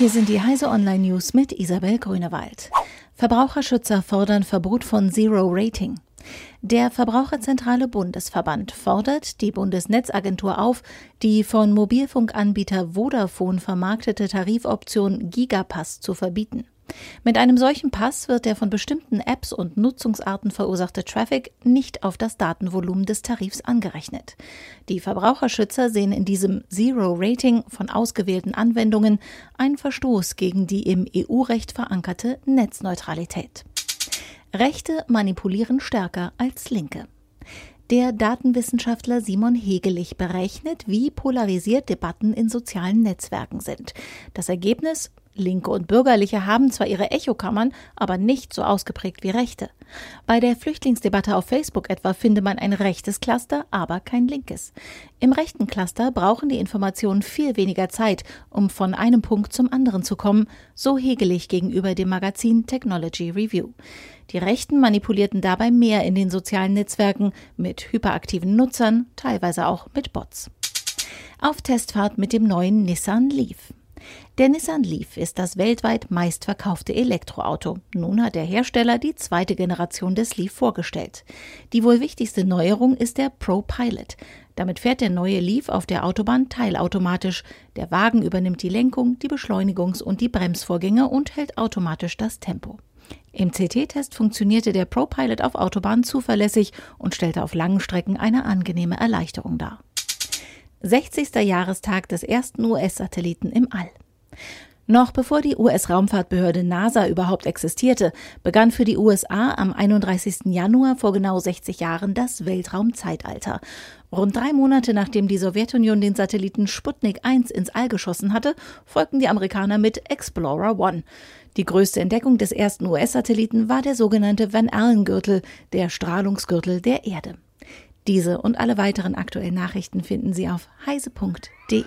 Hier sind die Heise Online News mit Isabel Grünewald. Verbraucherschützer fordern Verbot von Zero Rating. Der Verbraucherzentrale Bundesverband fordert die Bundesnetzagentur auf, die von Mobilfunkanbieter Vodafone vermarktete Tarifoption Gigapass zu verbieten. Mit einem solchen Pass wird der von bestimmten Apps und Nutzungsarten verursachte Traffic nicht auf das Datenvolumen des Tarifs angerechnet. Die Verbraucherschützer sehen in diesem Zero-Rating von ausgewählten Anwendungen einen Verstoß gegen die im EU-Recht verankerte Netzneutralität. Rechte manipulieren stärker als Linke. Der Datenwissenschaftler Simon Hegelich berechnet, wie polarisiert Debatten in sozialen Netzwerken sind. Das Ergebnis Linke und Bürgerliche haben zwar ihre Echokammern, aber nicht so ausgeprägt wie Rechte. Bei der Flüchtlingsdebatte auf Facebook etwa finde man ein rechtes Cluster, aber kein linkes. Im rechten Cluster brauchen die Informationen viel weniger Zeit, um von einem Punkt zum anderen zu kommen, so hegelig gegenüber dem Magazin Technology Review. Die Rechten manipulierten dabei mehr in den sozialen Netzwerken mit hyperaktiven Nutzern, teilweise auch mit Bots. Auf Testfahrt mit dem neuen Nissan Leaf. Der Nissan Leaf ist das weltweit meistverkaufte Elektroauto. Nun hat der Hersteller die zweite Generation des Leaf vorgestellt. Die wohl wichtigste Neuerung ist der Pro Pilot. Damit fährt der neue Leaf auf der Autobahn teilautomatisch. Der Wagen übernimmt die Lenkung, die Beschleunigungs- und die Bremsvorgänge und hält automatisch das Tempo. Im CT-Test funktionierte der Pro Pilot auf Autobahnen zuverlässig und stellte auf langen Strecken eine angenehme Erleichterung dar. 60. Jahrestag des ersten US-Satelliten im All. Noch bevor die US-Raumfahrtbehörde NASA überhaupt existierte, begann für die USA am 31. Januar vor genau 60 Jahren das Weltraumzeitalter. Rund drei Monate nachdem die Sowjetunion den Satelliten Sputnik 1 ins All geschossen hatte, folgten die Amerikaner mit Explorer One. Die größte Entdeckung des ersten US-Satelliten war der sogenannte Van Allen-Gürtel, der Strahlungsgürtel der Erde. Diese und alle weiteren aktuellen Nachrichten finden Sie auf heise.de.